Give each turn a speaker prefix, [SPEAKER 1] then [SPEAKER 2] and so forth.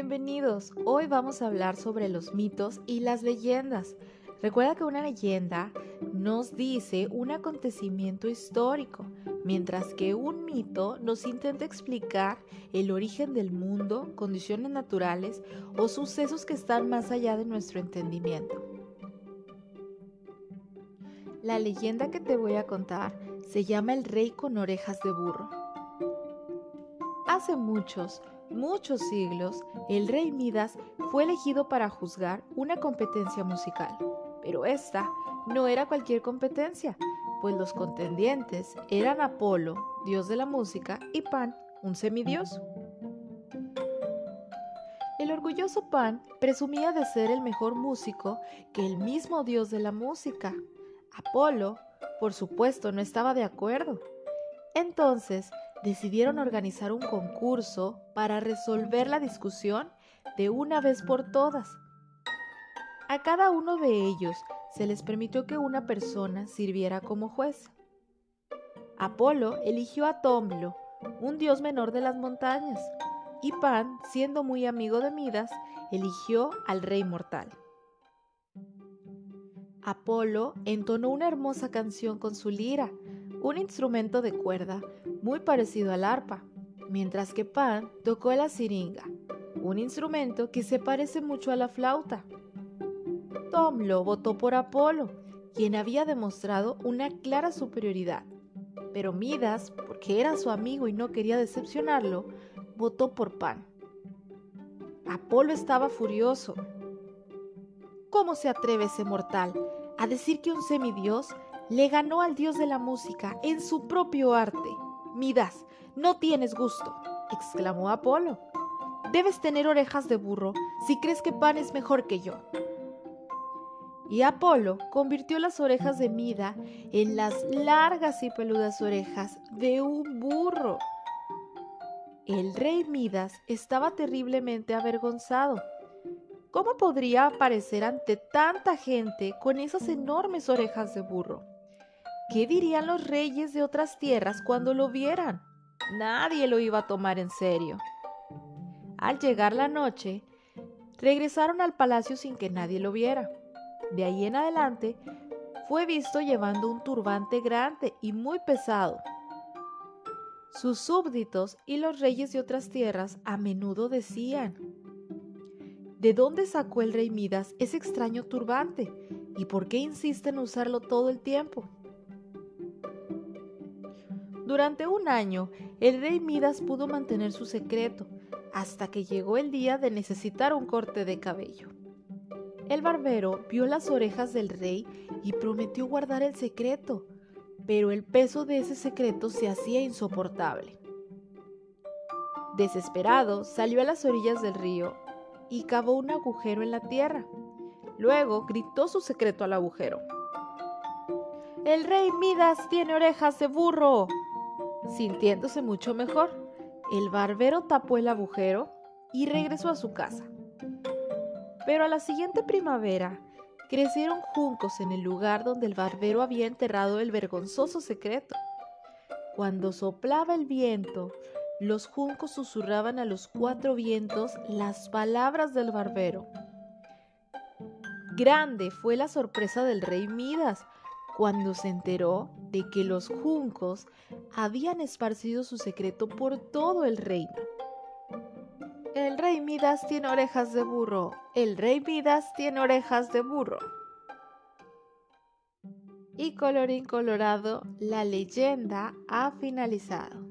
[SPEAKER 1] Bienvenidos. Hoy vamos a hablar sobre los mitos y las leyendas. Recuerda que una leyenda nos dice un acontecimiento histórico, mientras que un mito nos intenta explicar el origen del mundo, condiciones naturales o sucesos que están más allá de nuestro entendimiento. La leyenda que te voy a contar se llama El Rey con orejas de burro. Hace muchos, muchos siglos, el rey Midas fue elegido para juzgar una competencia musical. Pero esta no era cualquier competencia, pues los contendientes eran Apolo, dios de la música, y Pan, un semidios. El orgulloso Pan presumía de ser el mejor músico que el mismo dios de la música. Apolo, por supuesto, no estaba de acuerdo. Entonces, decidieron organizar un concurso para resolver la discusión de una vez por todas. A cada uno de ellos se les permitió que una persona sirviera como juez. Apolo eligió a Tomlo, un dios menor de las montañas, y Pan, siendo muy amigo de Midas, eligió al rey mortal. Apolo entonó una hermosa canción con su lira, un instrumento de cuerda muy parecido al arpa, mientras que Pan tocó la siringa, un instrumento que se parece mucho a la flauta. Tom lo votó por Apolo, quien había demostrado una clara superioridad, pero Midas, porque era su amigo y no quería decepcionarlo, votó por Pan. Apolo estaba furioso. ¿Cómo se atreve ese mortal a decir que un semidios le ganó al dios de la música en su propio arte. Midas, no tienes gusto, exclamó Apolo. Debes tener orejas de burro si crees que Pan es mejor que yo. Y Apolo convirtió las orejas de Mida en las largas y peludas orejas de un burro. El rey Midas estaba terriblemente avergonzado. ¿Cómo podría aparecer ante tanta gente con esas enormes orejas de burro? ¿Qué dirían los reyes de otras tierras cuando lo vieran? Nadie lo iba a tomar en serio. Al llegar la noche, regresaron al palacio sin que nadie lo viera. De ahí en adelante, fue visto llevando un turbante grande y muy pesado. Sus súbditos y los reyes de otras tierras a menudo decían, ¿de dónde sacó el rey Midas ese extraño turbante? ¿Y por qué insiste en usarlo todo el tiempo? Durante un año, el rey Midas pudo mantener su secreto, hasta que llegó el día de necesitar un corte de cabello. El barbero vio las orejas del rey y prometió guardar el secreto, pero el peso de ese secreto se hacía insoportable. Desesperado, salió a las orillas del río y cavó un agujero en la tierra. Luego gritó su secreto al agujero. El rey Midas tiene orejas de burro. Sintiéndose mucho mejor, el barbero tapó el agujero y regresó a su casa. Pero a la siguiente primavera crecieron juncos en el lugar donde el barbero había enterrado el vergonzoso secreto. Cuando soplaba el viento, los juncos susurraban a los cuatro vientos las palabras del barbero. Grande fue la sorpresa del rey Midas cuando se enteró de que los juncos habían esparcido su secreto por todo el reino. El rey Midas tiene orejas de burro. El rey Midas tiene orejas de burro. Y colorín colorado, la leyenda ha finalizado.